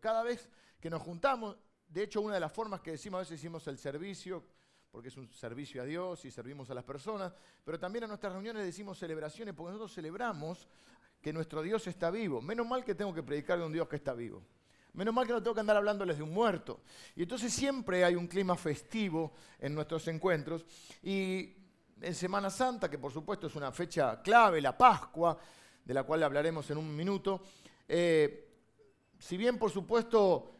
Cada vez que nos juntamos, de hecho una de las formas que decimos a veces decimos el servicio, porque es un servicio a Dios y servimos a las personas, pero también a nuestras reuniones decimos celebraciones, porque nosotros celebramos que nuestro Dios está vivo. Menos mal que tengo que predicar de un Dios que está vivo. Menos mal que no tengo que andar hablándoles de un muerto. Y entonces siempre hay un clima festivo en nuestros encuentros. Y en Semana Santa, que por supuesto es una fecha clave, la Pascua, de la cual hablaremos en un minuto, eh, si bien por supuesto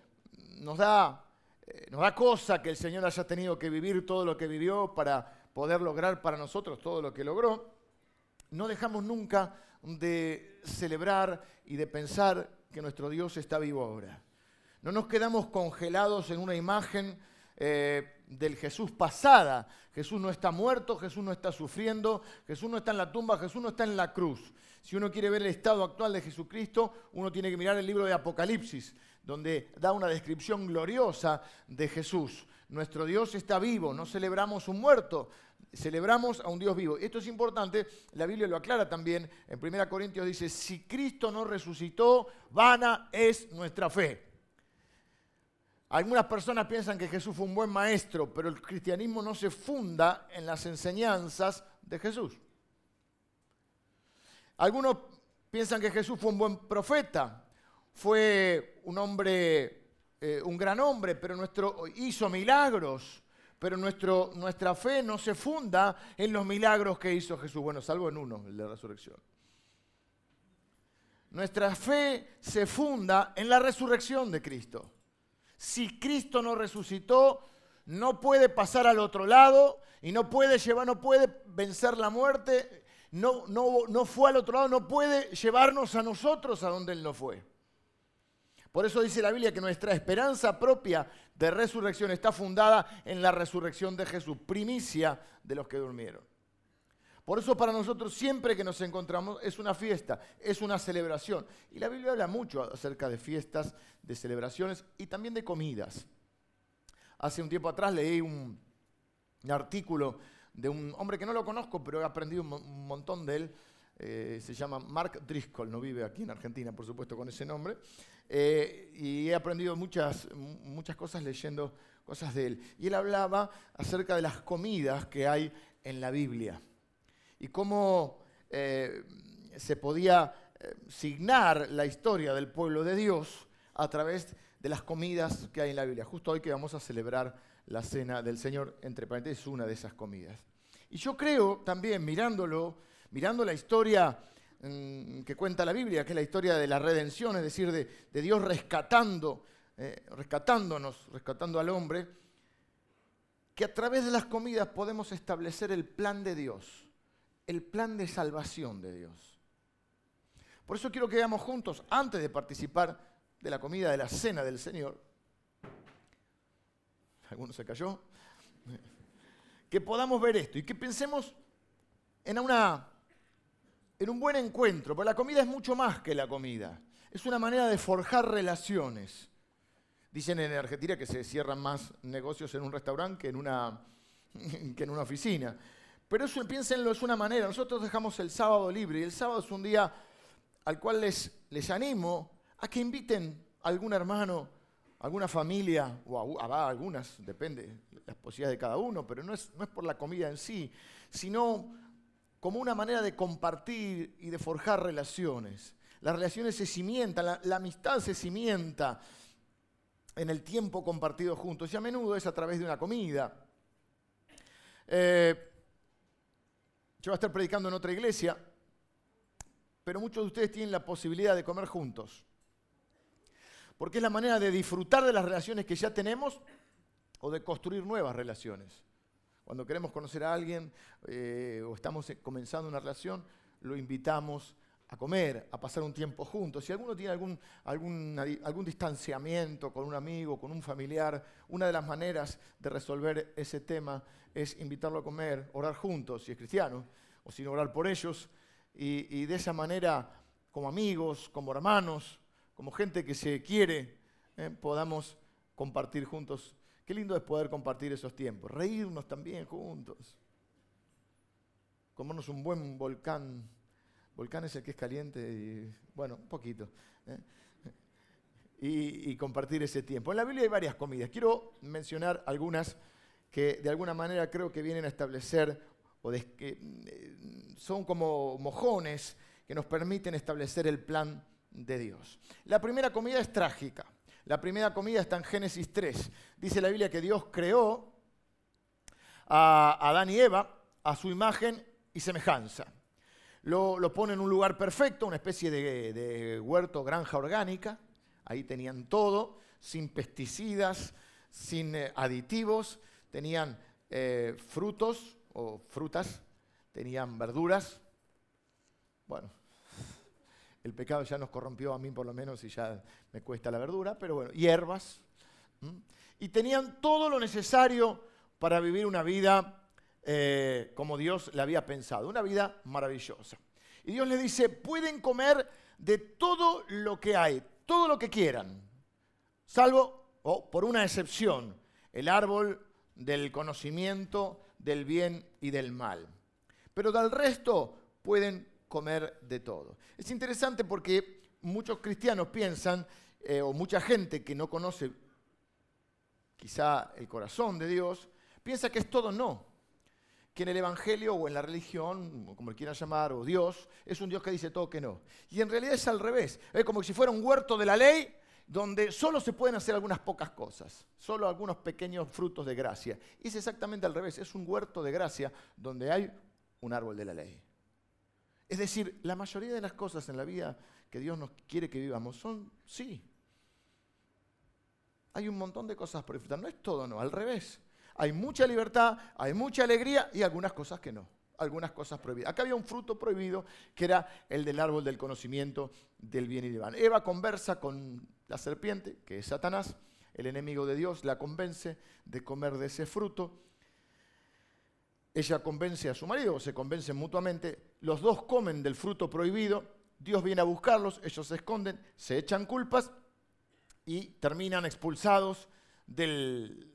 nos da, eh, nos da cosa que el Señor haya tenido que vivir todo lo que vivió para poder lograr para nosotros todo lo que logró, no dejamos nunca de celebrar y de pensar que nuestro Dios está vivo ahora. No nos quedamos congelados en una imagen eh, del Jesús pasada. Jesús no está muerto, Jesús no está sufriendo, Jesús no está en la tumba, Jesús no está en la cruz. Si uno quiere ver el estado actual de Jesucristo, uno tiene que mirar el libro de Apocalipsis, donde da una descripción gloriosa de Jesús. Nuestro Dios está vivo, no celebramos un muerto, celebramos a un Dios vivo. Esto es importante, la Biblia lo aclara también, en 1 Corintios dice, si Cristo no resucitó, vana es nuestra fe. Algunas personas piensan que Jesús fue un buen maestro, pero el cristianismo no se funda en las enseñanzas de Jesús. Algunos piensan que Jesús fue un buen profeta, fue un hombre, eh, un gran hombre, pero nuestro, hizo milagros, pero nuestra fe no se funda en los milagros que hizo Jesús, bueno, salvo en uno, el de la resurrección. Nuestra fe se funda en la resurrección de Cristo. Si Cristo no resucitó, no puede pasar al otro lado y no puede llevar, no puede vencer la muerte, no, no, no fue al otro lado, no puede llevarnos a nosotros a donde Él no fue. Por eso dice la Biblia que nuestra esperanza propia de resurrección está fundada en la resurrección de Jesús, primicia de los que durmieron. Por eso para nosotros siempre que nos encontramos es una fiesta, es una celebración. Y la Biblia habla mucho acerca de fiestas, de celebraciones y también de comidas. Hace un tiempo atrás leí un, artículo de un hombre que no lo conozco, pero he aprendido un, montón de él. Eh, se llama Mark Driscoll, no vive aquí en Argentina, por supuesto, con ese nombre. Eh, y he aprendido muchas, muchas cosas leyendo cosas de él. Y él hablaba acerca de las comidas que hay en la Biblia y cómo eh, se podía eh, signar la historia del pueblo de Dios a través de las comidas que hay en la Biblia. Justo hoy que vamos a celebrar la cena del Señor, entre paréntesis, una de esas comidas. Y yo creo también, mirándolo, mirando la historia mm, que cuenta la Biblia, que es la historia de la redención, es decir, de, Dios rescatando, eh, rescatándonos, rescatando al hombre, que a través de las comidas podemos establecer el plan de Dios el plan de salvación de Dios. Por eso quiero que veamos juntos, antes de participar de la comida de la cena del Señor, ¿alguno se cayó? Que podamos ver esto y que pensemos en, una, en un buen encuentro, porque la comida es mucho más que la comida. Es una manera de forjar relaciones. Dicen en Argentina que se cierran más negocios en un restaurante que en una, que en una oficina. Pero eso, piénsenlo, es una manera. Nosotros dejamos el sábado libre y el sábado es un día al cual les, les animo a que inviten a algún hermano, alguna familia, o a, algunas, depende de las posibilidades de cada uno, pero no es, no es por la comida en sí, sino como una manera de compartir y de forjar relaciones. Las relaciones se cimientan, la, amistad se cimienta en el tiempo compartido juntos y a menudo es a través de una comida. Eh, yo voy a estar predicando en otra iglesia, pero muchos de ustedes tienen la posibilidad de comer juntos. Porque es la manera de disfrutar de las relaciones que ya tenemos o de construir nuevas relaciones. Cuando queremos conocer a alguien eh, o estamos comenzando una relación, lo invitamos a comer, a pasar un tiempo juntos. Si alguno tiene algún, algún, distanciamiento con un amigo, con un familiar, una de las maneras de resolver ese tema es invitarlo a comer, orar juntos, si es cristiano, o sin orar por ellos, y, de esa manera, como amigos, como hermanos, como gente que se quiere, eh, podamos compartir juntos. Qué lindo es poder compartir esos tiempos, reírnos también juntos, comernos un buen volcán Volcán es el que es caliente y, bueno, un poquito. ¿eh? y, compartir ese tiempo. En la Biblia hay varias comidas. Quiero mencionar algunas que de alguna manera creo que vienen a establecer o que eh, son como mojones que nos permiten establecer el plan de Dios. La primera comida es trágica. La primera comida está en Génesis 3. Dice la Biblia que Dios creó a Adán y Eva a su imagen y semejanza. Lo, pone en un lugar perfecto, una especie de, huerto, granja orgánica. Ahí tenían todo, sin pesticidas, sin eh, aditivos. Tenían eh, frutos o frutas, tenían verduras. Bueno, el pecado ya nos corrompió a mí por lo menos y ya me cuesta la verdura, pero bueno, hierbas. Y tenían todo lo necesario para vivir una vida eh, como Dios le había pensado, una vida maravillosa. Y Dios le dice, pueden comer de todo lo que hay, todo lo que quieran, salvo, o por una excepción, el árbol del conocimiento del bien y del mal. Pero del resto pueden comer de todo. Es interesante porque muchos cristianos piensan, eh, o mucha gente que no conoce quizá el corazón de Dios, piensa que es todo no. Que en el Evangelio o en la religión, como quieran llamar, o Dios, es un Dios que dice todo que no. Y en realidad es al revés. Es como si fuera un huerto de la ley donde solo se pueden hacer algunas pocas cosas, solo algunos pequeños frutos de gracia. Y es exactamente al revés, es un huerto de gracia donde hay un árbol de la ley. Es decir, la mayoría de las cosas en la vida que Dios nos quiere que vivamos son sí. Hay un montón de cosas por disfrutar, no es todo, no, al revés. Hay mucha libertad, hay mucha alegría y algunas cosas que no, algunas cosas prohibidas. Acá había un fruto prohibido que era el del árbol del conocimiento del bien y del mal. Eva conversa con la serpiente, que es Satanás, el enemigo de Dios, la convence de comer de ese fruto ella convence a su marido, se convencen mutuamente, los dos comen del fruto prohibido, Dios viene a buscarlos, ellos se esconden, se echan culpas y terminan expulsados del...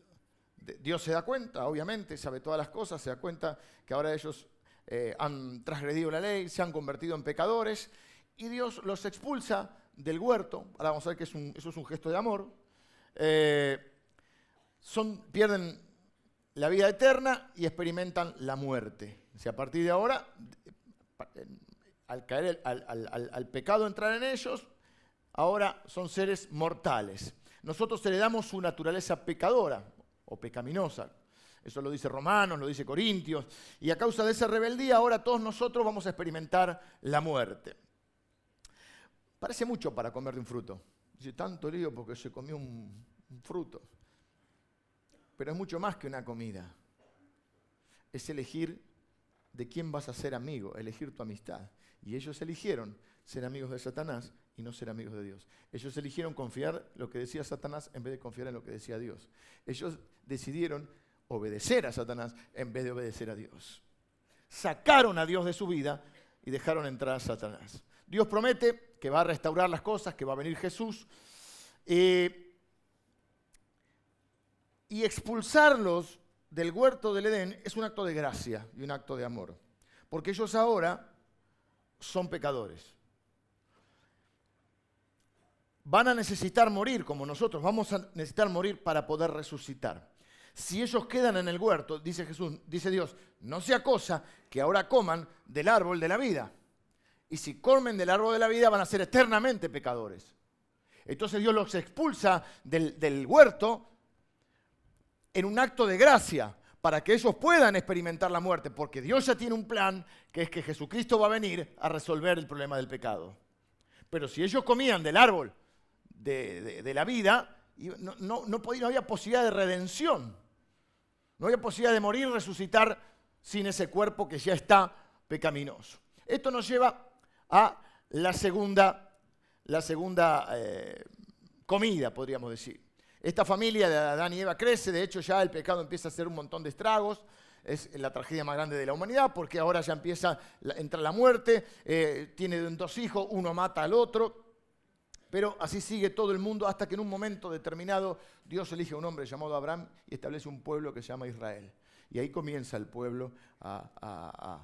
Dios se da cuenta, obviamente, sabe todas las cosas, se da cuenta que ahora ellos eh, han transgredido la ley, se han convertido en pecadores y Dios los expulsa del huerto. Ahora vamos a ver que eso es un gesto de amor. Eh, pierden la vida eterna y experimentan la muerte. Si a partir de ahora, al, caer al, pecado entrar en ellos, ahora son seres mortales. Nosotros heredamos su naturaleza pecadora o pecaminosa. Eso lo dice Romanos, lo dice Corintios. Y a causa de esa rebeldía, ahora todos nosotros vamos a experimentar la muerte. Parece mucho para comer de un fruto. Dice, tanto lío porque se comió un fruto. Pero es mucho más que una comida. Es elegir de quién vas a ser amigo, elegir tu amistad. Y ellos eligieron ser amigos de Satanás y no ser amigos de Dios. Ellos eligieron confiar lo que decía Satanás en vez de confiar en lo que decía Dios. Ellos decidieron obedecer a Satanás en vez de obedecer a Dios. Sacaron a Dios de su vida y dejaron entrar a Satanás. Dios promete que va a restaurar las cosas, que va a venir Jesús. Eh, y expulsarlos del huerto del Edén es un acto de gracia y un acto de amor. Porque ellos ahora son pecadores. Van a necesitar morir como nosotros, vamos a necesitar morir para poder resucitar. Si ellos quedan en el huerto, dice Jesús, dice Dios, no sea cosa que ahora coman del árbol de la vida. Y si comen del árbol de la vida van a ser eternamente pecadores. Entonces Dios los expulsa del, del huerto en un acto de gracia para que ellos puedan experimentar la muerte, porque Dios ya tiene un plan que es que Jesucristo va a venir a resolver el problema del pecado. Pero si ellos comían del árbol de, la vida, no, no, no, no había posibilidad de redención, no había posibilidad de morir y resucitar sin ese cuerpo que ya está pecaminoso. Esto nos lleva a la segunda, la segunda eh, comida, podríamos decir. Esta familia de Adán y Eva crece, de hecho ya el pecado empieza a hacer un montón de estragos, es la tragedia más grande de la humanidad, porque ahora ya empieza, entra la muerte, eh, tiene dos hijos, uno mata al otro, pero así sigue todo el mundo hasta que en un momento determinado Dios elige a un hombre llamado Abraham y establece un pueblo que se llama Israel. Y ahí comienza el pueblo a,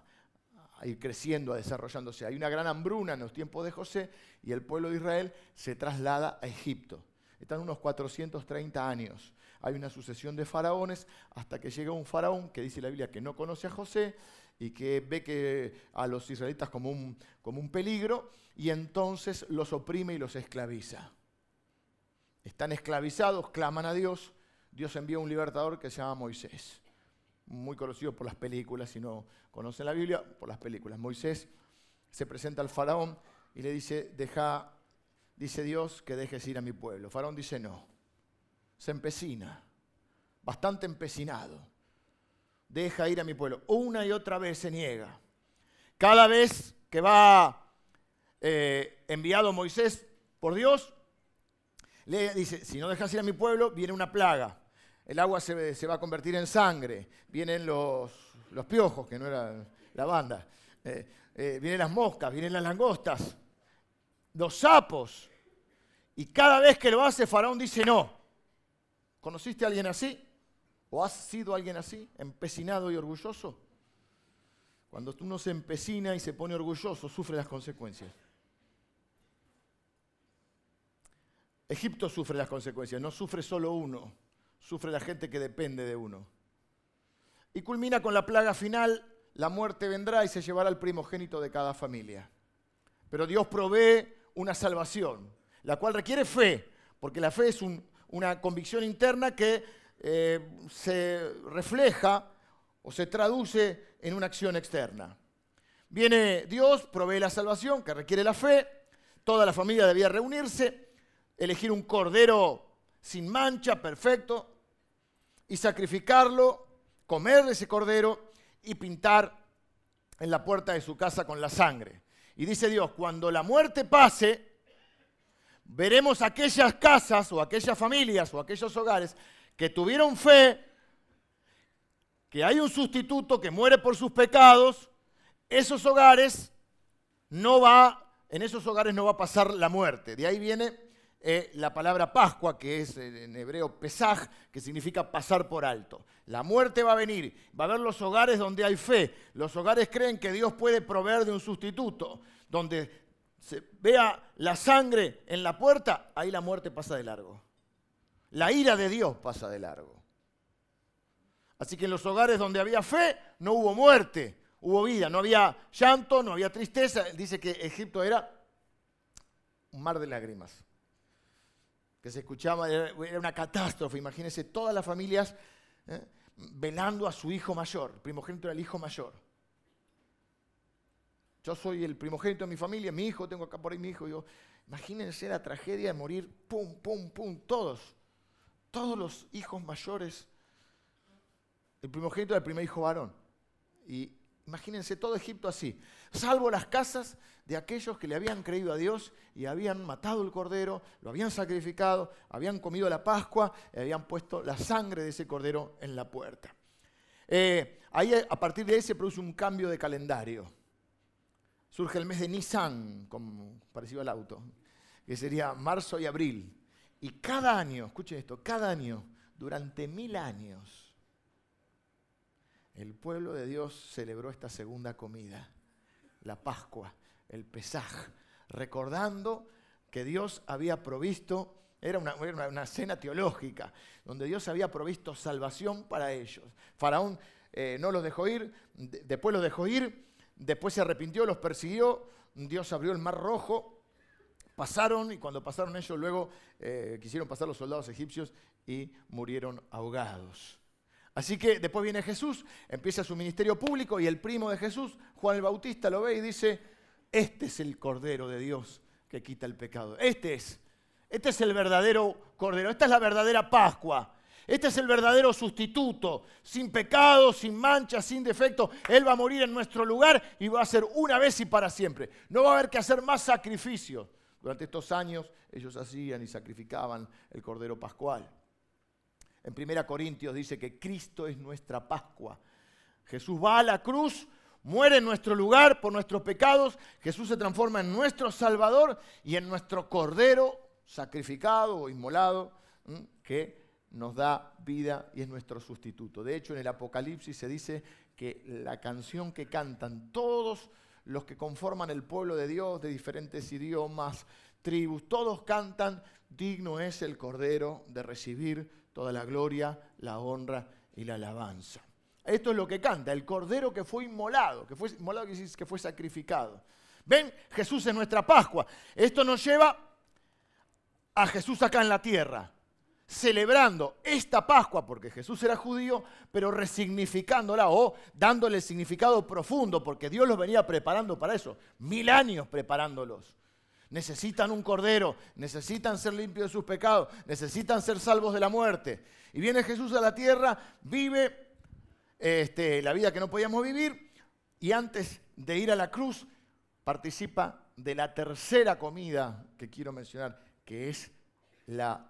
a ir creciendo, a desarrollándose. Hay una gran hambruna en los tiempos de José y el pueblo de Israel se traslada a Egipto Están unos 430 años. Hay una sucesión de faraones hasta que llega un faraón que dice la Biblia que no conoce a José y que ve que a los israelitas como un, como un peligro y entonces los oprime y los esclaviza. Están esclavizados, claman a Dios. Dios envía un libertador que se llama Moisés, muy conocido por las películas, si no conocen la Biblia, por las películas. Moisés se presenta al faraón y le dice, deja, dice Dios que dejes ir a mi pueblo. faraón dice no, se empecina, bastante empecinado, deja ir a mi pueblo. Una y otra vez se niega. Cada vez que va eh, enviado Moisés por Dios, le dice, si no dejas ir a mi pueblo, viene una plaga. El agua se, va a convertir en sangre. Vienen los, los piojos, que no era la banda. Eh, eh, vienen las moscas, vienen las langostas, los sapos. Y cada vez que lo hace, Faraón dice no. ¿Conociste a alguien así? ¿O has sido alguien así, empecinado y orgulloso? Cuando uno se empecina y se pone orgulloso, sufre las consecuencias. Egipto sufre las consecuencias, no sufre solo uno, sufre la gente que depende de uno. Y culmina con la plaga final, la muerte vendrá y se llevará al primogénito de cada familia. Pero Dios provee una salvación, la cual requiere fe, porque la fe es una convicción interna que eh, se refleja o se traduce en una acción externa. Viene Dios, provee la salvación que requiere la fe, toda la familia debía reunirse elegir un cordero sin mancha, perfecto, y sacrificarlo, comer ese cordero y pintar en la puerta de su casa con la sangre. Y dice Dios, cuando la muerte pase, veremos aquellas casas o aquellas familias o aquellos hogares que tuvieron fe, que hay un sustituto que muere por sus pecados, esos hogares no va, en esos hogares no va a pasar la muerte. De ahí viene eh, la palabra Pascua, que es en hebreo Pesaj, que significa pasar por alto. La muerte va a venir, va a haber los hogares donde hay fe. Los hogares creen que Dios puede proveer de un sustituto. Donde se vea la sangre en la puerta, ahí la muerte pasa de largo. La ira de Dios pasa de largo. Así que en los hogares donde había fe, no hubo muerte, hubo vida, no había llanto, no había tristeza. Dice que Egipto era un mar de lágrimas que se escuchaba, era una catástrofe. Imagínense todas las familias ¿eh? velando a su hijo mayor. El primogénito era el hijo mayor. Yo soy el primogénito de mi familia, mi hijo, tengo acá por ahí mi hijo. Yo, imagínense la tragedia de morir, pum, pum, pum, todos. Todos los hijos mayores. El primogénito era el primer hijo varón. Y imagínense todo Egipto así. Salvo las casas de aquellos que le habían creído a Dios y habían matado el cordero, lo habían sacrificado, habían comido la Pascua y habían puesto la sangre de ese cordero en la puerta. Eh, ahí a partir de ahí se produce un cambio de calendario. Surge el mes de Nisan, como parecido al auto, que sería marzo y abril. Y cada año, escuchen esto, cada año, durante mil años, el pueblo de Dios celebró esta segunda comida, la Pascua, el Pesaj, recordando que Dios había provisto, era una, cena teológica, donde Dios había provisto salvación para ellos. Faraón eh, no los dejó ir, después los dejó ir, después se arrepintió, los persiguió, Dios abrió el mar rojo, pasaron y cuando pasaron ellos luego eh, quisieron pasar los soldados egipcios y murieron ahogados. Así que después viene Jesús, empieza su ministerio público y el primo de Jesús, Juan el Bautista, lo ve y dice, este es el Cordero de Dios que quita el pecado. Este es. Este es el verdadero Cordero. Esta es la verdadera Pascua. Este es el verdadero sustituto, sin pecado, sin mancha, sin defecto. Él va a morir en nuestro lugar y va a ser una vez y para siempre. No va a haber que hacer más sacrificios. Durante estos años ellos hacían y sacrificaban el Cordero Pascual. En 1 Corintios dice que Cristo es nuestra Pascua. Jesús va a la cruz muere en nuestro lugar por nuestros pecados, Jesús se transforma en nuestro Salvador y en nuestro Cordero sacrificado o inmolado, que nos da vida y es nuestro sustituto. De hecho, en el Apocalipsis se dice que la canción que cantan todos los que conforman el pueblo de Dios de diferentes idiomas, tribus, todos cantan, digno es el Cordero de recibir toda la gloria, la honra y la alabanza. Esto es lo que canta, el Cordero que fue inmolado, que fue inmolado que fue sacrificado. Ven, Jesús es nuestra Pascua. Esto nos lleva a Jesús acá en la tierra, celebrando esta Pascua, porque Jesús era judío, pero resignificándola o dándole significado profundo, porque Dios los venía preparando para eso, mil años preparándolos. Necesitan un cordero, necesitan ser limpios de sus pecados, necesitan ser salvos de la muerte. Y viene Jesús a la tierra, vive este, la vida que no podíamos vivir y antes de ir a la cruz participa de la tercera comida que quiero mencionar, que es la,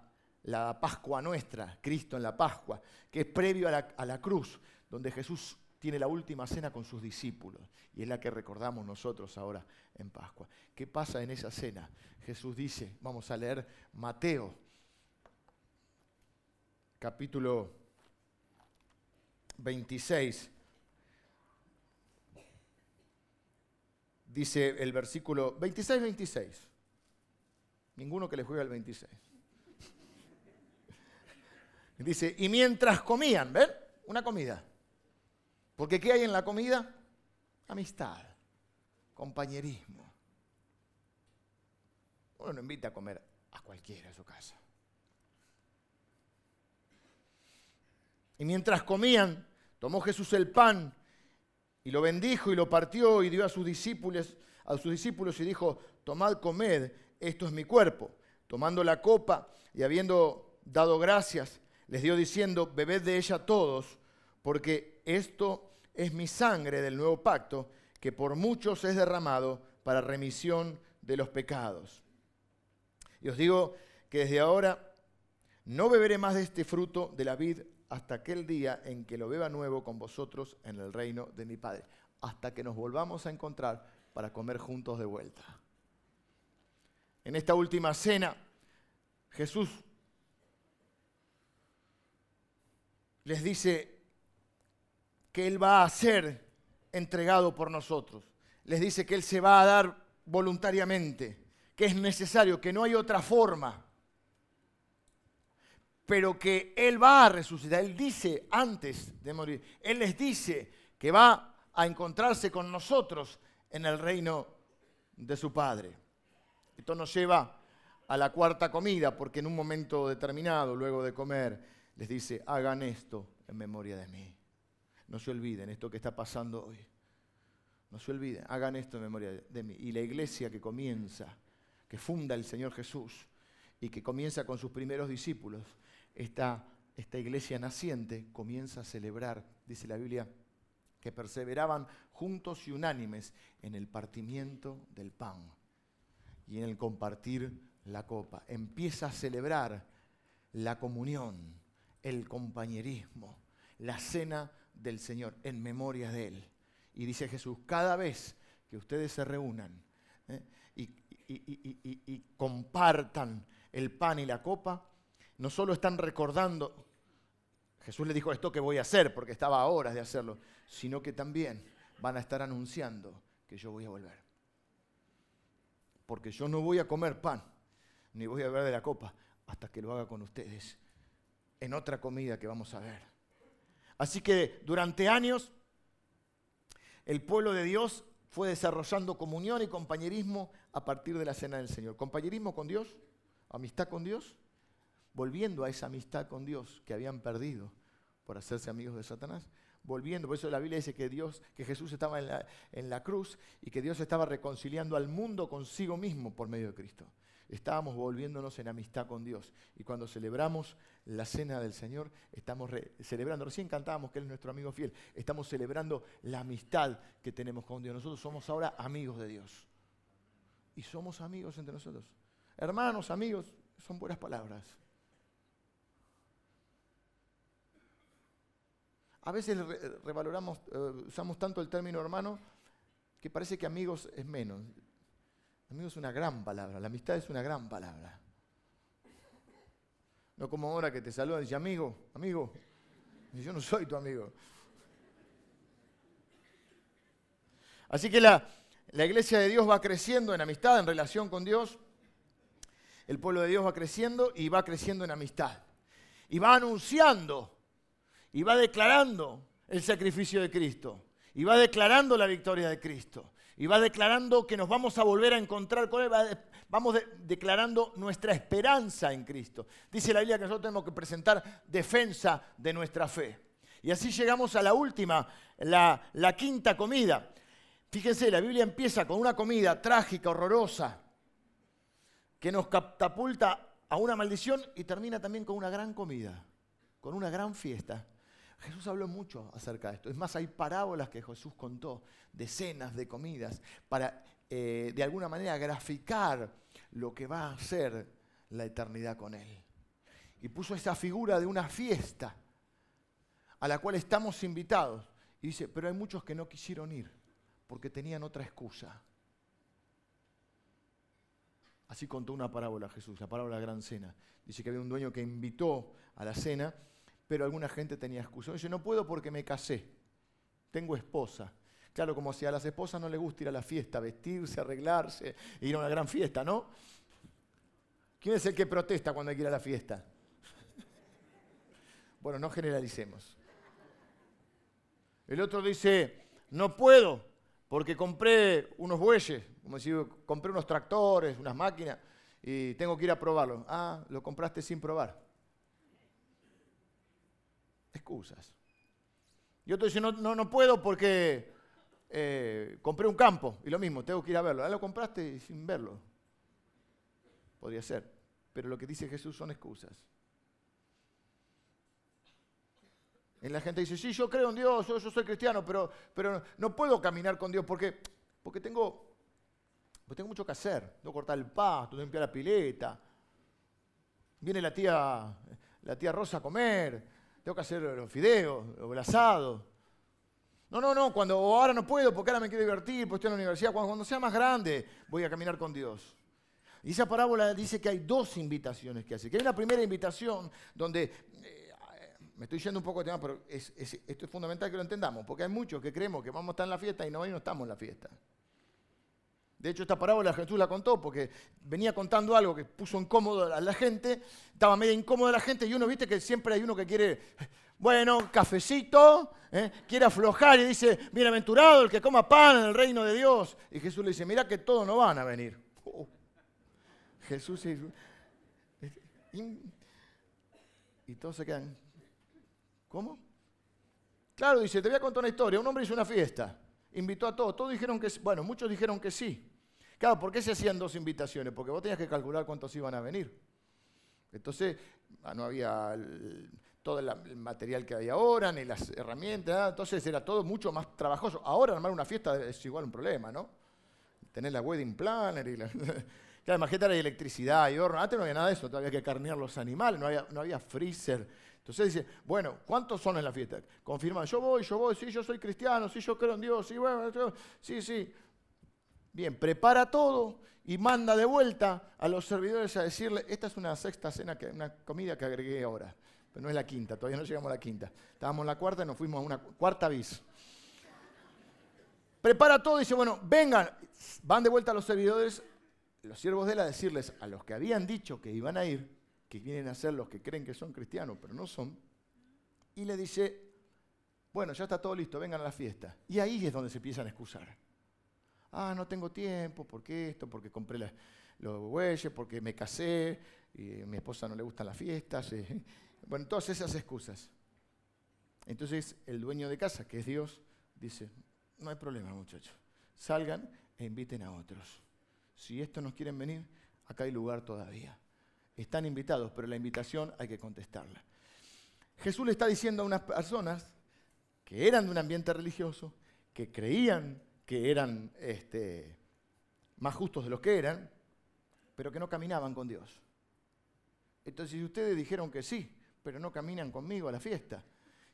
Pascua nuestra, Cristo en la Pascua, que es previo a la, a la cruz, donde Jesús tiene la última cena con sus discípulos y es la que recordamos nosotros ahora en Pascua. ¿Qué pasa en esa cena? Jesús dice, vamos a leer Mateo, capítulo 26. Dice el versículo 26-26. Ninguno que le juegue al 26. Dice, y mientras comían, ¿ven? Una comida. Porque ¿qué hay en la comida? Amistad, compañerismo. Uno no invita a comer a cualquiera a su casa. Y mientras comían, tomó Jesús el pan y lo bendijo y lo partió y dio a sus discípulos, a sus discípulos y dijo, tomad, comed, esto es mi cuerpo. Tomando la copa y habiendo dado gracias, les dio diciendo, bebed de ella todos, porque esto es mi sangre del nuevo pacto, que por muchos es derramado para remisión de los pecados. Y os digo que desde ahora no beberé más de este fruto de la vid hasta aquel día en que lo beba nuevo con vosotros en el reino de mi Padre, hasta que nos volvamos a encontrar para comer juntos de vuelta. En esta última cena, Jesús les dice que Él va a ser entregado por nosotros. Les dice que Él se va a dar voluntariamente, que es necesario, que no hay otra forma, pero que Él va a resucitar. Él dice antes de morir, Él les dice que va a encontrarse con nosotros en el reino de su Padre. Esto nos lleva a la cuarta comida, porque en un momento determinado, luego de comer, les dice, hagan esto en memoria de mí. No se olviden esto que está pasando hoy. No se olviden, hagan esto en memoria de mí. Y la iglesia que comienza, que funda el Señor Jesús y que comienza con sus primeros discípulos, esta, esta iglesia naciente comienza a celebrar, dice la Biblia, que perseveraban juntos y unánimes en el partimiento del pan y en el compartir la copa. Empieza a celebrar la comunión, el compañerismo, la cena del Señor en memoria de Él. Y dice Jesús, cada vez que ustedes se reúnan ¿eh? y, compartan el pan y la copa, no solo están recordando, Jesús le dijo esto que voy a hacer porque estaba a horas de hacerlo, sino que también van a estar anunciando que yo voy a volver. Porque yo no voy a comer pan, ni voy a beber de la copa, hasta que lo haga con ustedes en otra comida que vamos a ver. Así que durante años el pueblo de Dios fue desarrollando comunión y compañerismo a partir de la cena del Señor. Compañerismo con Dios, amistad con Dios, volviendo a esa amistad con Dios que habían perdido por hacerse amigos de Satanás, volviendo, por eso la Biblia dice que Dios, que Jesús estaba en la, en la cruz y que Dios estaba reconciliando al mundo consigo mismo por medio de Cristo estábamos volviéndonos en amistad con Dios. Y cuando celebramos la cena del Señor, estamos celebrando, recién cantábamos que Él es nuestro amigo fiel, estamos celebrando la amistad que tenemos con Dios. Nosotros somos ahora amigos de Dios. Y somos amigos entre nosotros. Hermanos, amigos, son buenas palabras. A veces revaloramos, eh, usamos tanto el término hermano que parece que amigos es menos. Amigo es una gran palabra, la amistad es una gran palabra. No como ahora que te saludan y dice, amigo, amigo. Yo no soy tu amigo. Así que la, la iglesia de Dios va creciendo en amistad, en relación con Dios. el pueblo de Dios va creciendo y va creciendo en amistad. Y va anunciando y va declarando el sacrificio de Cristo. Y va declarando la victoria de Cristo. Y va declarando que nos vamos a volver a encontrar con Él. Vamos declarando nuestra esperanza en Cristo. Dice la Biblia que nosotros tenemos que presentar defensa de nuestra fe. Y así llegamos a la última, la, la quinta comida. Fíjense, la Biblia empieza con una comida trágica, horrorosa, que nos catapulta a una maldición y termina también con una gran comida, con una gran fiesta. Jesús habló mucho acerca de esto. Es más, hay parábolas que Jesús contó, decenas de comidas, para eh, de alguna manera graficar lo que va a ser la eternidad con Él. Y puso esa figura de una fiesta a la cual estamos invitados. Y dice, pero hay muchos que no quisieron ir porque tenían otra excusa. Así contó una parábola Jesús, la parábola de la gran cena. Dice que había un dueño que invitó a la cena pero alguna gente tenía excusa. Dice, no puedo porque me casé, tengo esposa. Claro, como si a las esposas no les gusta ir a la fiesta, vestirse, arreglarse, ir a una gran fiesta, ¿no? ¿Quién es el que protesta cuando hay que ir a la fiesta? bueno, no generalicemos. El otro dice, no puedo porque compré unos bueyes, como decir, compré unos tractores, unas máquinas, y tengo que ir a probarlo. Ah, lo compraste sin probar excusas. Y otro dice, no, no, no puedo porque eh, compré un campo. Y lo mismo, tengo que ir a verlo. Ah, lo compraste sin verlo. Podría ser. Pero lo que dice Jesús son excusas. En la gente dice, sí, yo creo en Dios, yo, soy cristiano, pero, pero no puedo caminar con Dios porque, porque tengo, tengo mucho que hacer. Tengo que cortar el pasto, tengo que limpiar la pileta. Viene la tía, la tía Rosa a comer tengo que hacer los fideos o el asado. No, no, no, cuando ahora no puedo porque ahora me quiero divertir, porque estoy en la universidad. Cuando, sea más grande voy a caminar con Dios. Y esa parábola dice que hay dos invitaciones que hace. Que hay una primera invitación donde, eh, me estoy yendo un poco de tema, pero esto es fundamental que lo entendamos, porque hay muchos que creemos que vamos a estar en la fiesta y no, y no estamos en la fiesta. De hecho, esta parábola Jesús la contó porque venía contando algo que puso incómodo a la gente, estaba medio incómodo la gente y uno, viste que siempre hay uno que quiere, bueno, cafecito, ¿eh? quiere aflojar y dice, bienaventurado el que coma pan en el reino de Dios. Y Jesús le dice, mira que todos no van a venir. Oh. Jesús y, y todos se quedan, ¿cómo? Claro, dice, te voy a contar una historia. Un hombre hizo una fiesta, invitó a todos, todos dijeron que, bueno, muchos dijeron que sí. Claro, ¿por qué se hacían dos invitaciones? Porque vos tenías que calcular cuántos iban a venir. Entonces, ah, no había todo el material que hay ahora, ni las herramientas, entonces era todo mucho más trabajoso. Ahora armar una fiesta es igual un problema, ¿no? Tener la wedding planner y la... Claro, imagínate la electricidad y horno. Antes no había nada de eso, había que carnear los animales, no había, no había freezer. Entonces dice, bueno, ¿cuántos son en la fiesta? Confirman, yo voy, yo voy, sí, yo soy cristiano, sí, yo creo en Dios, sí, bueno, sí, sí. Bien, prepara todo y manda de vuelta a los servidores a decirle, esta es una sexta cena, una comida que agregué ahora, pero no es la quinta, todavía no llegamos a la quinta. Estábamos en la cuarta y nos fuimos a una cuarta bis. Prepara todo y dice, bueno, vengan, van de vuelta a los servidores, los siervos de él a decirles a los que habían dicho que iban a ir, que vienen a ser los que creen que son cristianos, pero no son, y le dice, bueno, ya está todo listo, vengan a la fiesta. Y ahí es donde se empiezan a excusar ah, no tengo tiempo, porque esto, porque compré los bueyes, porque me casé, y a mi esposa no le gustan las fiestas. Eh. Bueno, todas esas excusas. Entonces el dueño de casa, que es Dios, dice, no hay problema muchachos, salgan e inviten a otros. Si estos no quieren venir, acá hay lugar todavía. Están invitados, pero la invitación hay que contestarla. Jesús le está diciendo a unas personas que eran de un ambiente religioso, que creían que eran este, más justos de los que eran, pero que no caminaban con Dios. Entonces, si ustedes dijeron que sí, pero no caminan conmigo a la fiesta,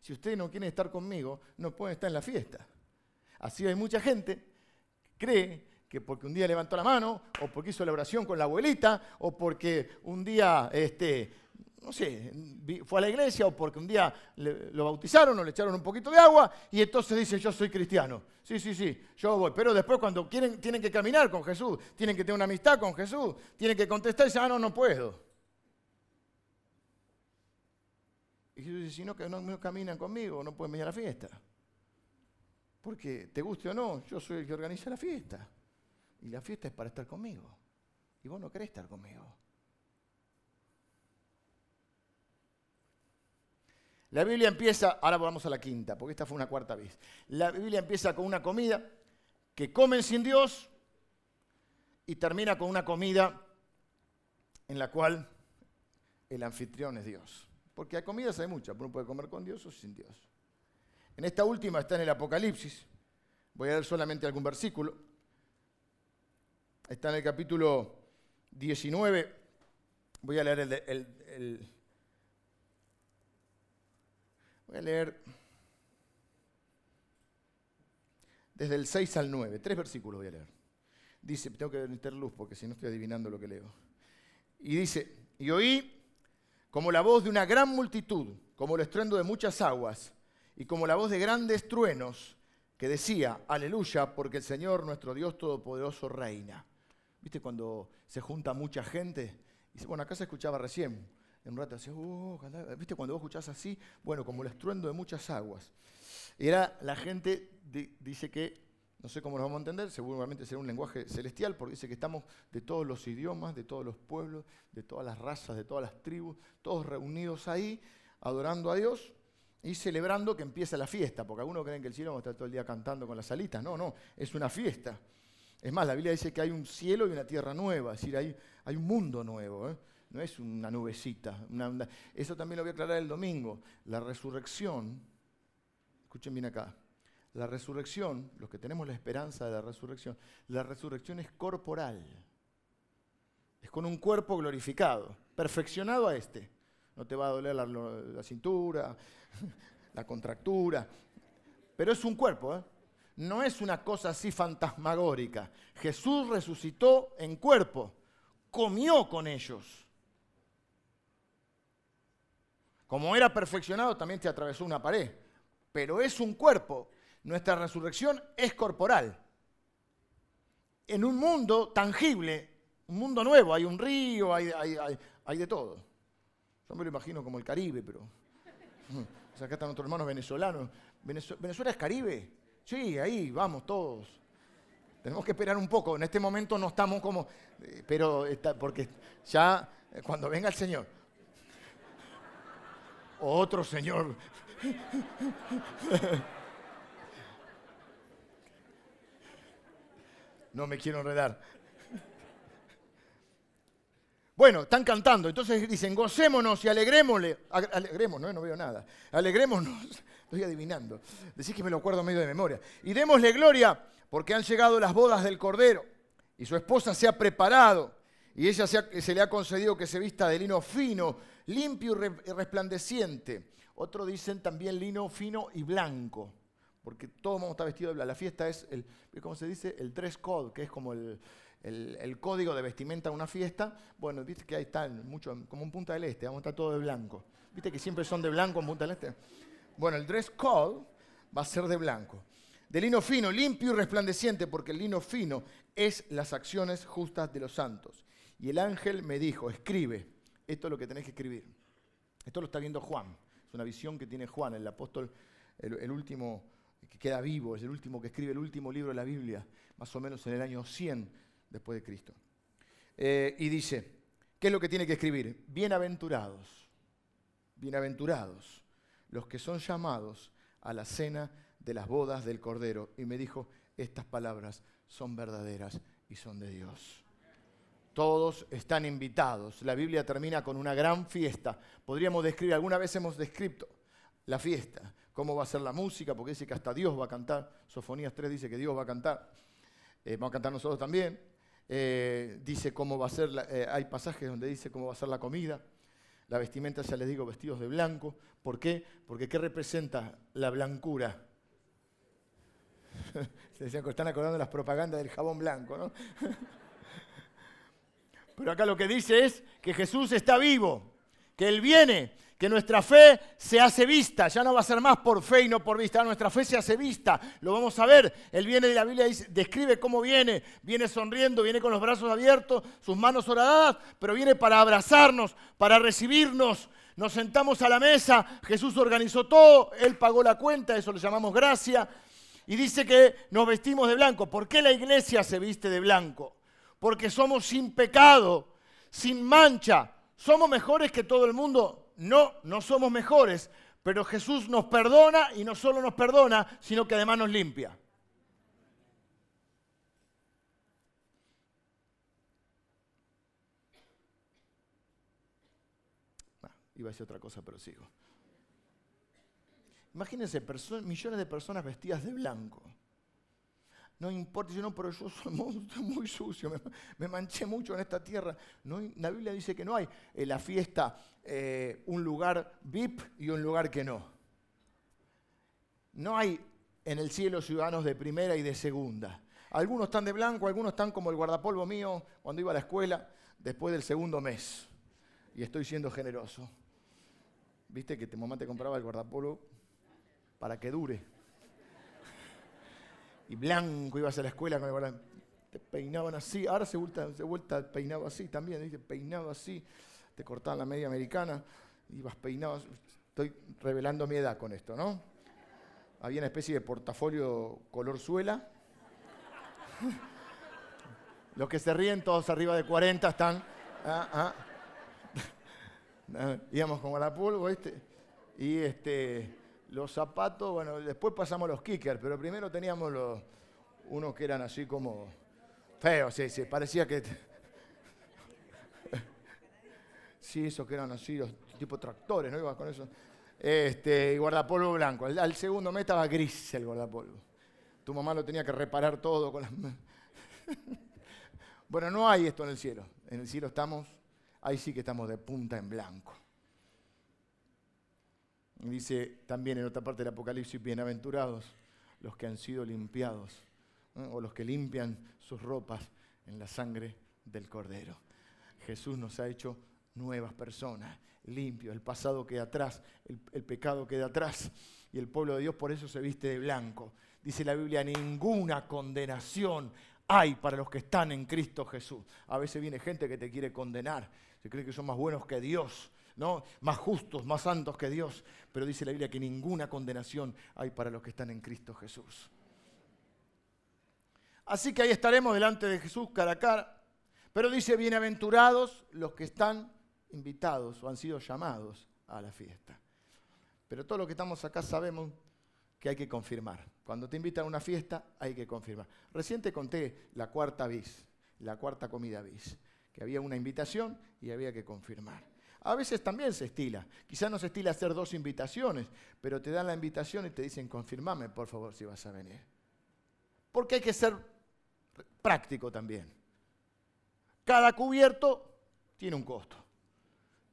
si ustedes no quieren estar conmigo, no pueden estar en la fiesta. Así hay mucha gente que cree que porque un día levantó la mano, o porque hizo la oración con la abuelita, o porque un día este, no sé, fue a la iglesia o porque un día lo bautizaron o le echaron un poquito de agua y entonces dice yo soy cristiano. Sí, sí, sí, yo voy. Pero después cuando quieren, tienen que caminar con Jesús, tienen que tener una amistad con Jesús, tienen que contestar y dicen, ah, no, no puedo. Y Jesús dice, si no, que no caminan conmigo, no pueden venir a la fiesta. Porque te guste o no, yo soy el que organiza la fiesta. Y la fiesta es para estar conmigo. Y vos no querés estar conmigo. La Biblia empieza, ahora vamos a la quinta, porque esta fue una cuarta vez. La Biblia empieza con una comida que comen sin Dios y termina con una comida en la cual el anfitrión es Dios. Porque hay comidas hay muchas, uno puede comer con Dios o sin Dios. En esta última está en el Apocalipsis. Voy a leer solamente algún versículo. Está en el capítulo 19. Voy a leer el, Voy a leer desde el 6 al 9. Tres versículos voy a leer. Dice, tengo que meter luz porque si no estoy adivinando lo que leo. Y dice, y oí como la voz de una gran multitud, como el estruendo de muchas aguas, y como la voz de grandes truenos, que decía, aleluya, porque el Señor nuestro Dios Todopoderoso reina. ¿Viste cuando se junta mucha gente? Y bueno, acá se escuchaba recién. En un rato oh, ¿viste cuando vos escuchás así? Bueno, como el estruendo de muchas aguas. Era la gente, dice que no sé cómo lo vamos a entender, seguramente será un lenguaje celestial, porque dice que estamos de todos los idiomas, de todos los pueblos, de todas las razas, de todas las tribus, todos reunidos ahí, adorando a Dios y celebrando que empieza la fiesta, porque algunos creen que el cielo va a estar todo el día cantando con las alitas. No, no, es una fiesta. Es más, la Biblia dice que hay un cielo y una tierra nueva, es decir, hay, hay un mundo nuevo. ¿eh? No es una nubecita. eso también lo voy a aclarar el domingo. La resurrección, escuchen bien acá, la resurrección, los que tenemos la esperanza de la resurrección, la resurrección es corporal. Es con un cuerpo glorificado, perfeccionado a este. No te va a doler la, cintura, la contractura, pero es un cuerpo, ¿eh? no es una cosa así fantasmagórica. Jesús resucitó en cuerpo, comió con ellos. Como era perfeccionado, también te atravesó una pared, pero es un cuerpo nuestra resurrección es corporal. En un mundo tangible, un mundo nuevo, hay un río, hay, de todo. Yo me lo imagino como el Caribe, pero... acá están otros hermanos venezolanos. ¿Venezuela es Caribe? Sí, ahí, vamos todos. Tenemos que esperar un poco. En este momento no estamos como... Eh, pero porque ya eh, cuando venga el Señor. Otro Señor. No me quiero enredar. Bueno, están cantando, entonces dicen, gocémonos y alegrémosle. Alegrémonos, no veo nada. Alegrémonos, estoy adivinando. Decís que me lo acuerdo medio de memoria. Y démosle gloria porque han llegado las bodas del Cordero y su esposa se ha preparado y ella se, le ha concedido que se vista de lino fino, limpio y resplandeciente. Otros dicen también lino fino y blanco porque todo el mundo está vestido de blanco. La fiesta es, el, ¿cómo se dice? El dress code, que es como el, código de vestimenta de una fiesta. Bueno, viste que ahí están, mucho, como en Punta del Este, vamos a estar todo de blanco. Viste que siempre son de blanco en Punta del Este. Bueno, el dress code va a ser de blanco. De lino fino, limpio y resplandeciente, porque el lino fino es las acciones justas de los santos. Y el ángel me dijo, escribe, esto es lo que tenés que escribir. Esto lo está viendo Juan, es una visión que tiene Juan, el apóstol, el último que queda vivo, es el último que escribe el último libro de la Biblia, más o menos en el año 100 después de Cristo. Eh, y dice, ¿qué es lo que tiene que escribir? Bienaventurados, bienaventurados los que son llamados a la cena de las bodas del Cordero. Y me dijo, estas palabras son verdaderas y son de Dios. Todos están invitados. La Biblia termina con una gran fiesta. Podríamos describir, alguna vez hemos descrito la fiesta, cómo va a ser la música, porque dice que hasta Dios va a cantar. Sofonías 3 dice que Dios va a cantar. Eh, vamos a cantar nosotros también. Eh, dice cómo va a ser, eh, hay pasajes donde dice cómo va a ser la comida. La vestimenta, ya les digo, vestidos de blanco. ¿Por qué? Porque ¿qué representa la blancura? Se decían que están acordando las propagandas del jabón blanco, ¿no? Pero acá lo que dice es que Jesús está vivo que Él viene, que nuestra fe se hace vista, ya no va a ser más por fe y no por vista, nuestra fe se hace vista, lo vamos a ver, Él viene de la Biblia, describe cómo viene, viene sonriendo, viene con los brazos abiertos, sus manos horadadas, pero viene para abrazarnos, para recibirnos, nos sentamos a la mesa, Jesús organizó todo, Él pagó la cuenta, eso lo llamamos gracia, y dice que nos vestimos de blanco. ¿Por qué la iglesia se viste de blanco? Porque somos sin pecado, sin mancha. ¿Somos mejores que todo el mundo? No, no somos mejores, pero Jesús nos perdona y no solo nos perdona, sino que además nos limpia. Ah, iba a decir otra cosa, pero sigo. Imagínense millones de personas vestidas de blanco. No importa, yo no, pero yo soy muy, sucio, me, manché mucho en esta tierra. No, la Biblia dice que no hay en la fiesta eh, un lugar VIP y un lugar que no. No hay en el cielo ciudadanos de primera y de segunda. Algunos están de blanco, algunos están como el guardapolvo mío cuando iba a la escuela después del segundo mes. Y estoy siendo generoso. ¿Viste que tu mamá te compraba el guardapolvo para que dure? Y blanco ibas a la escuela con te peinaban así, ahora se vuelta, se vuelta peinado así también, ¿viste? peinado así, te cortaban la media americana, ibas peinado, estoy revelando mi edad con esto, ¿no? Había una especie de portafolio color suela. Los que se ríen, todos arriba de 40 están. Ah, ah. Íbamos con la polvo, ¿viste? Y este los zapatos, bueno, después pasamos los kickers, pero primero teníamos los, unos que eran así como feos, sí, parecía que... sí, esos que eran así, los tipo tractores, ¿no? Ibas con eso. Este, y guardapolvo blanco. Al, segundo mes estaba gris el guardapolvo. Tu mamá lo tenía que reparar todo con las... bueno, no hay esto en el cielo. En el cielo estamos, ahí sí que estamos de punta en blanco. Dice también en otra parte del Apocalipsis, bienaventurados los que han sido limpiados, o los que limpian sus ropas en la sangre del Cordero. Jesús nos ha hecho nuevas personas, limpios, el pasado queda atrás, el, el pecado queda atrás, y el pueblo de Dios por eso se viste de blanco. Dice la Biblia, ninguna condenación hay para los que están en Cristo Jesús. A veces viene gente que te quiere condenar, se cree que son más buenos que Dios ¿no? más justos, más santos que Dios. Pero dice la Biblia que ninguna condenación hay para los que están en Cristo Jesús. Así que ahí estaremos delante de Jesús cara a cara. Pero dice, bienaventurados los que están invitados o han sido llamados a la fiesta. Pero todos los que estamos acá sabemos que hay que confirmar. Cuando te invitan a una fiesta hay que confirmar. Recién te conté la cuarta bis, la cuarta comida bis, que había una invitación y había que confirmar. A veces también se estila. Quizás no se estila hacer dos invitaciones, pero te dan la invitación y te dicen, confirmame por favor si vas a venir. Porque hay que ser práctico también. Cada cubierto tiene un costo.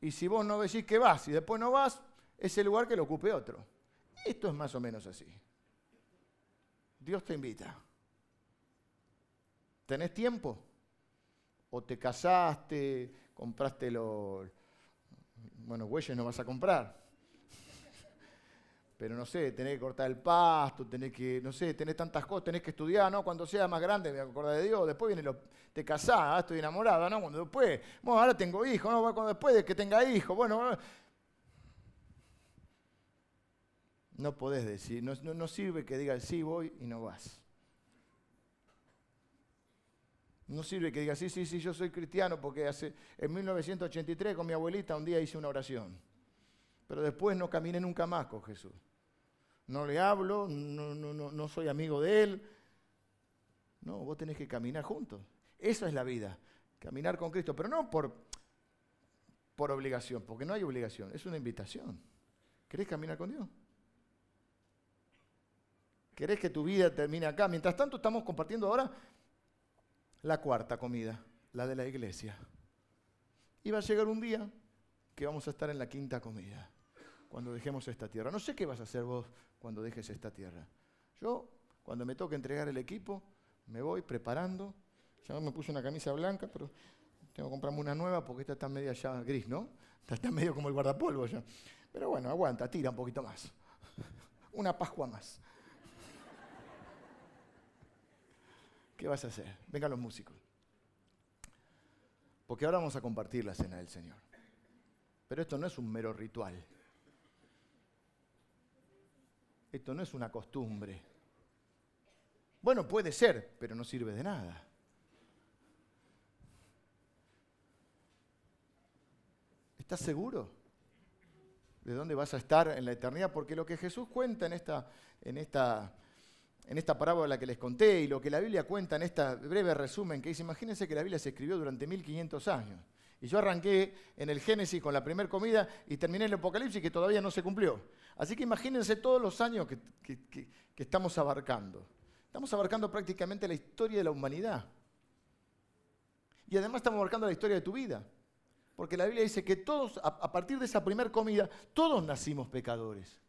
Y si vos no decís que vas y después no vas, es el lugar que lo ocupe otro. Esto es más o menos así. Dios te invita. ¿Tenés tiempo? ¿O te casaste, compraste los bueno, bueyes no vas a comprar. Pero no sé, tenés que cortar el pasto, tenés que, no sé, tenés tantas cosas, tenés que estudiar, ¿no? Cuando sea más grande me acordar de Dios, después viene lo, te casás, ah, estoy enamorada, ¿no? Cuando después, bueno, ahora tengo hijos, ¿no? Cuando después de que tenga hijos, bueno, no podés decir, no, no sirve que digas sí voy y no vas. No sirve que diga, sí, sí, sí, yo soy cristiano porque hace, en 1983 con mi abuelita un día hice una oración. Pero después no caminé nunca más con Jesús. No le hablo, no, no, no, no soy amigo de Él. No, vos tenés que caminar juntos. Esa es la vida, caminar con Cristo, pero no por, por obligación, porque no hay obligación, es una invitación. ¿Querés caminar con Dios? ¿Querés que tu vida termine acá? Mientras tanto estamos compartiendo ahora la cuarta comida, la de la iglesia. Y va a llegar un día que vamos a estar en la quinta comida, cuando dejemos esta tierra. No sé qué vas a hacer vos cuando dejes esta tierra. Yo, cuando me toque entregar el equipo, me voy preparando. Ya me puse una camisa blanca, pero tengo que comprarme una nueva porque esta está media ya gris, ¿no? Está medio como el guardapolvo ya. Pero bueno, aguanta, tira un poquito más. Una Pascua más. ¿Qué vas a hacer? Vengan los músicos. Porque ahora vamos a compartir la cena del Señor. Pero esto no es un mero ritual. Esto no es una costumbre. Bueno, puede ser, pero no sirve de nada. ¿Estás seguro de dónde vas a estar en la eternidad? Porque lo que Jesús cuenta en esta, en esta, en esta parábola que les conté y lo que la Biblia cuenta en este breve resumen que dice, imagínense que la Biblia se escribió durante 1500 años. Y yo arranqué en el Génesis con la primera comida y terminé en el Apocalipsis que todavía no se cumplió. Así que imagínense todos los años que, que estamos abarcando. Estamos abarcando prácticamente la historia de la humanidad. Y además estamos abarcando la historia de tu vida. Porque la Biblia dice que todos, a partir de esa primera comida, todos nacimos pecadores.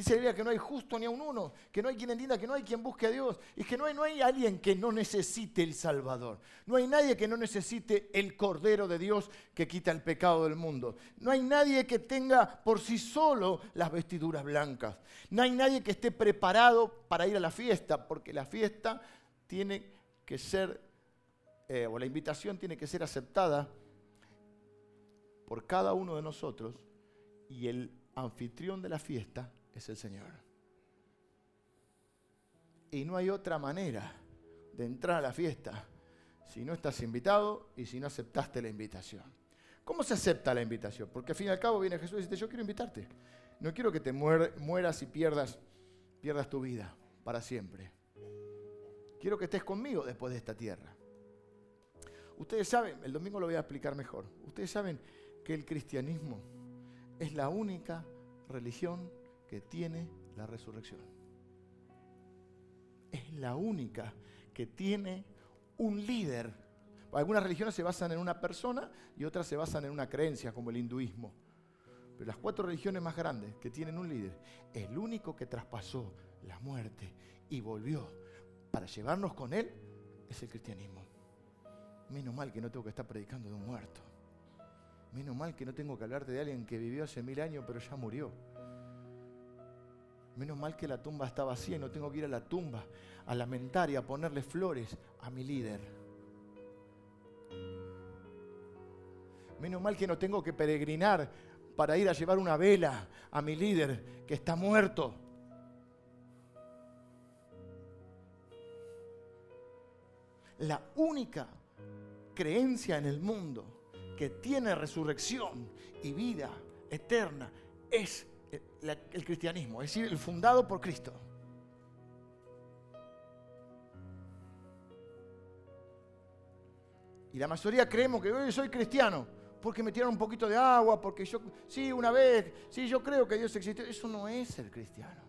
Dice la Biblia que no hay justo ni a un uno, que no hay quien entienda, que no hay quien busque a Dios, y que no hay, no hay alguien que no necesite el Salvador. No hay nadie que no necesite el Cordero de Dios que quita el pecado del mundo. No hay nadie que tenga por sí solo las vestiduras blancas. No hay nadie que esté preparado para ir a la fiesta, porque la fiesta tiene que ser, eh, o la invitación tiene que ser aceptada por cada uno de nosotros y el anfitrión de la fiesta es el Señor. Y no hay otra manera de entrar a la fiesta si no estás invitado y si no aceptaste la invitación. ¿Cómo se acepta la invitación? Porque al fin y al cabo viene Jesús y dice, yo quiero invitarte. No quiero que te mueras y pierdas, pierdas tu vida para siempre. Quiero que estés conmigo después de esta tierra. Ustedes saben, el domingo lo voy a explicar mejor. Ustedes saben que el cristianismo es la única religión que tiene la resurrección. Es la única que tiene un líder. Algunas religiones se basan en una persona y otras se basan en una creencia, como el hinduismo. Pero las cuatro religiones más grandes que tienen un líder, el único que traspasó la muerte y volvió para llevarnos con él, es el cristianismo. Menos mal que no tengo que estar predicando de un muerto. Menos mal que no tengo que hablarte de alguien que vivió hace mil años pero ya murió. Menos mal que la tumba está vacía y no tengo que ir a la tumba a lamentar y a ponerle flores a mi líder. Menos mal que no tengo que peregrinar para ir a llevar una vela a mi líder que está muerto. La única creencia en el mundo que tiene resurrección y vida eterna es el, cristianismo, es decir, el fundado por Cristo. Y la mayoría creemos que yo soy cristiano porque me tiraron un poquito de agua, porque yo, sí, una vez, sí, yo creo que Dios existe. Eso no es ser cristiano.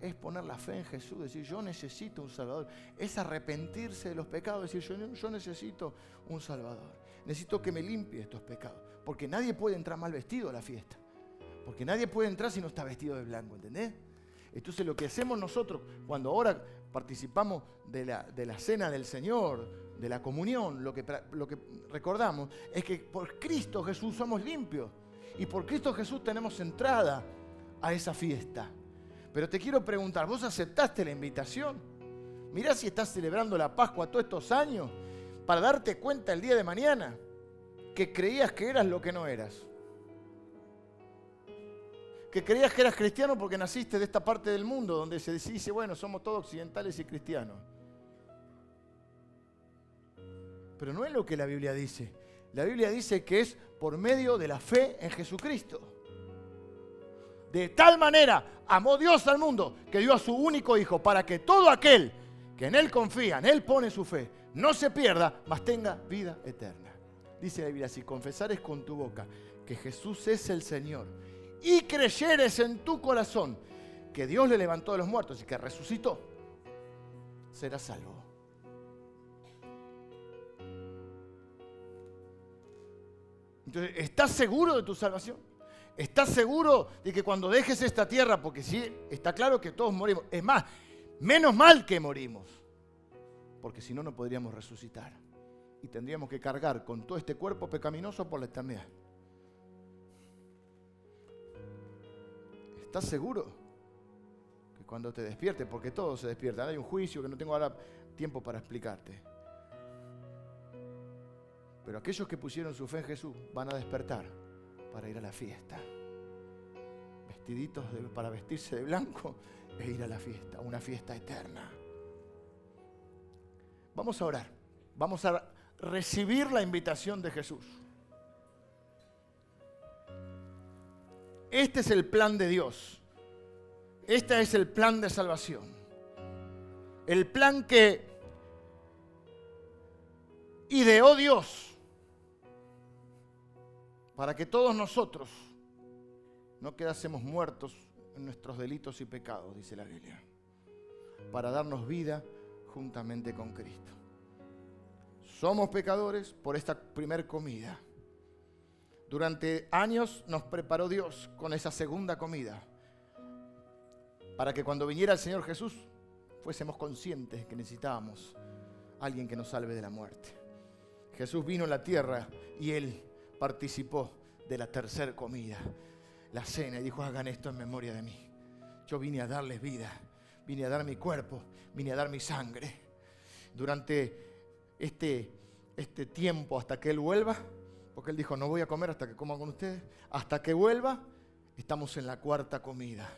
Es poner la fe en Jesús, decir, yo necesito un Salvador. Es arrepentirse de los pecados, decir, yo, yo necesito un Salvador necesito que me limpie estos pecados. Porque nadie puede entrar mal vestido a la fiesta. Porque nadie puede entrar si no está vestido de blanco, ¿entendés? Entonces lo que hacemos nosotros cuando ahora participamos de la, de la cena del Señor, de la comunión, lo que, lo que recordamos es que por Cristo Jesús somos limpios. Y por Cristo Jesús tenemos entrada a esa fiesta. Pero te quiero preguntar, ¿vos aceptaste la invitación? Mirá si estás celebrando la Pascua todos estos años para darte cuenta el día de mañana que creías que eras lo que no eras. Que creías que eras cristiano porque naciste de esta parte del mundo donde se dice, bueno, somos todos occidentales y cristianos. Pero no es lo que la Biblia dice. La Biblia dice que es por medio de la fe en Jesucristo. De tal manera amó Dios al mundo que dio a su único Hijo para que todo aquel que en Él confía, en Él pone su fe, no se pierda, mas tenga vida eterna. Dice la Biblia, si confesares con tu boca que Jesús es el Señor y creyeres en tu corazón que Dios le levantó de los muertos y que resucitó, serás salvo. Entonces, ¿estás seguro de tu salvación? ¿Estás seguro de que cuando dejes esta tierra, porque sí, está claro que todos morimos, es más, menos mal que morimos, porque si no, no podríamos resucitar. Y tendríamos que cargar con todo este cuerpo pecaminoso por la eternidad. ¿Estás seguro? Que cuando te despiertes, porque todo se despierta, hay un juicio que no tengo ahora tiempo para explicarte. Pero aquellos que pusieron su fe en Jesús van a despertar para ir a la fiesta. Vestiditos para vestirse de blanco e ir a la fiesta, una fiesta eterna. Vamos a orar. Vamos a recibir la invitación de Jesús. Este es el plan de Dios. Este es el plan de salvación. El plan que ideó Dios para que todos nosotros no quedásemos muertos en nuestros delitos y pecados, dice la Biblia, para darnos vida juntamente con Cristo. Somos pecadores por esta primer comida. Durante años nos preparó Dios con esa segunda comida para que cuando viniera el Señor Jesús fuésemos conscientes que necesitábamos alguien que nos salve de la muerte. Jesús vino a la tierra y Él participó de la tercera comida, la cena, y dijo, hagan esto en memoria de mí. Yo vine a darles vida, vine a dar mi cuerpo, vine a dar mi sangre. Durante este, este tiempo hasta que Él vuelva, porque Él dijo, no voy a comer hasta que coma con ustedes, hasta que vuelva, estamos en la cuarta comida,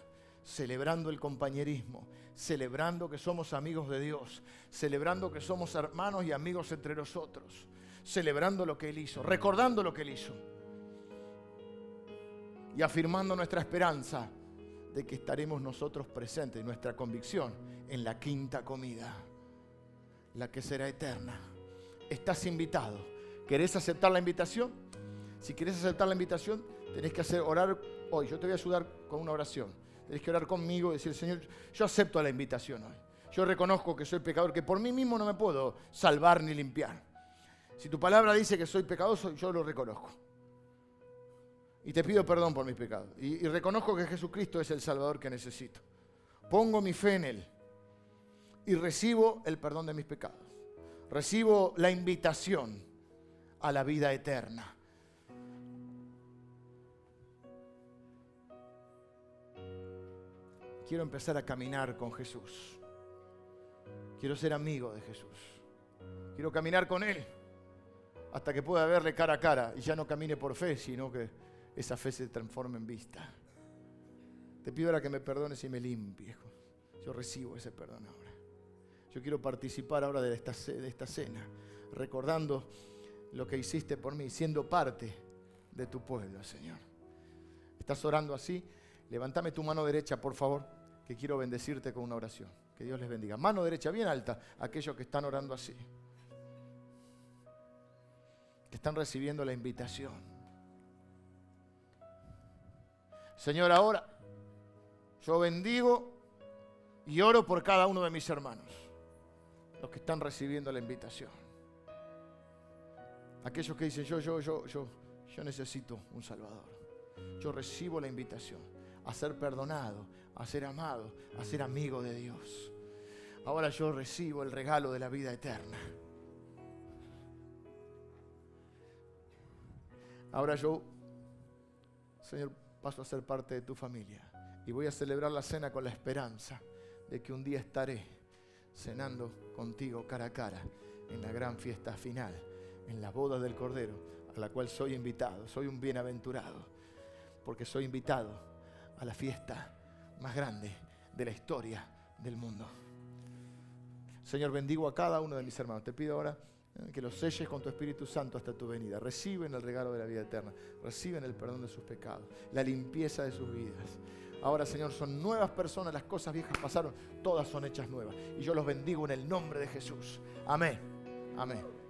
celebrando el compañerismo, celebrando que somos amigos de Dios, celebrando que somos hermanos y amigos entre nosotros, celebrando lo que Él hizo, recordando lo que Él hizo y afirmando nuestra esperanza de que estaremos nosotros presentes, nuestra convicción, en la quinta comida, la que será eterna. Estás invitado. ¿Querés aceptar la invitación? Si querés aceptar la invitación, tenés que hacer orar hoy. Yo te voy a ayudar con una oración. Tenés que orar conmigo y decir, Señor, yo acepto la invitación hoy. Yo reconozco que soy pecador, que por mí mismo no me puedo salvar ni limpiar. Si tu palabra dice que soy pecador, yo lo reconozco. Y te pido perdón por mis pecados. Y, y reconozco que Jesucristo es el Salvador que necesito. Pongo mi fe en Él. Y recibo el perdón de mis pecados. Recibo la invitación a la vida eterna. Quiero empezar a caminar con Jesús. Quiero ser amigo de Jesús. Quiero caminar con Él hasta que pueda verle cara a cara y ya no camine por fe, sino que esa fe se transforme en vista. Te pido ahora que me perdones y me limpies. Yo recibo ese perdón ahora. Yo quiero participar ahora de esta, de esta cena, recordando lo que hiciste por mí, siendo parte de tu pueblo, Señor. ¿Estás orando así? Levántame tu mano derecha, por favor, que quiero bendecirte con una oración. Que Dios les bendiga. Mano derecha bien alta, aquellos que están orando así. Que están recibiendo la invitación. Señor, ahora yo bendigo y oro por cada uno de mis hermanos, los que están recibiendo la invitación. Aquellos que dicen, yo, yo, yo, yo, yo necesito un Salvador. Yo recibo la invitación a ser perdonado, a ser amado, a ser amigo de Dios. Ahora yo recibo el regalo de la vida eterna. Ahora yo, Señor, paso a ser parte de tu familia y voy a celebrar la cena con la esperanza de que un día estaré cenando contigo cara a cara en la gran fiesta final en la boda del Cordero, a la cual soy invitado. Soy un bienaventurado, porque soy invitado a la fiesta más grande de la historia del mundo. Señor, bendigo a cada uno de mis hermanos. Te pido ahora eh, que los selles con tu Espíritu Santo hasta tu venida. Reciben el regalo de la vida eterna. Reciben el perdón de sus pecados, la limpieza de sus vidas. Ahora, Señor, son nuevas personas, las cosas viejas pasaron, todas son hechas nuevas. Y yo los bendigo en el nombre de Jesús. Amén. Amén.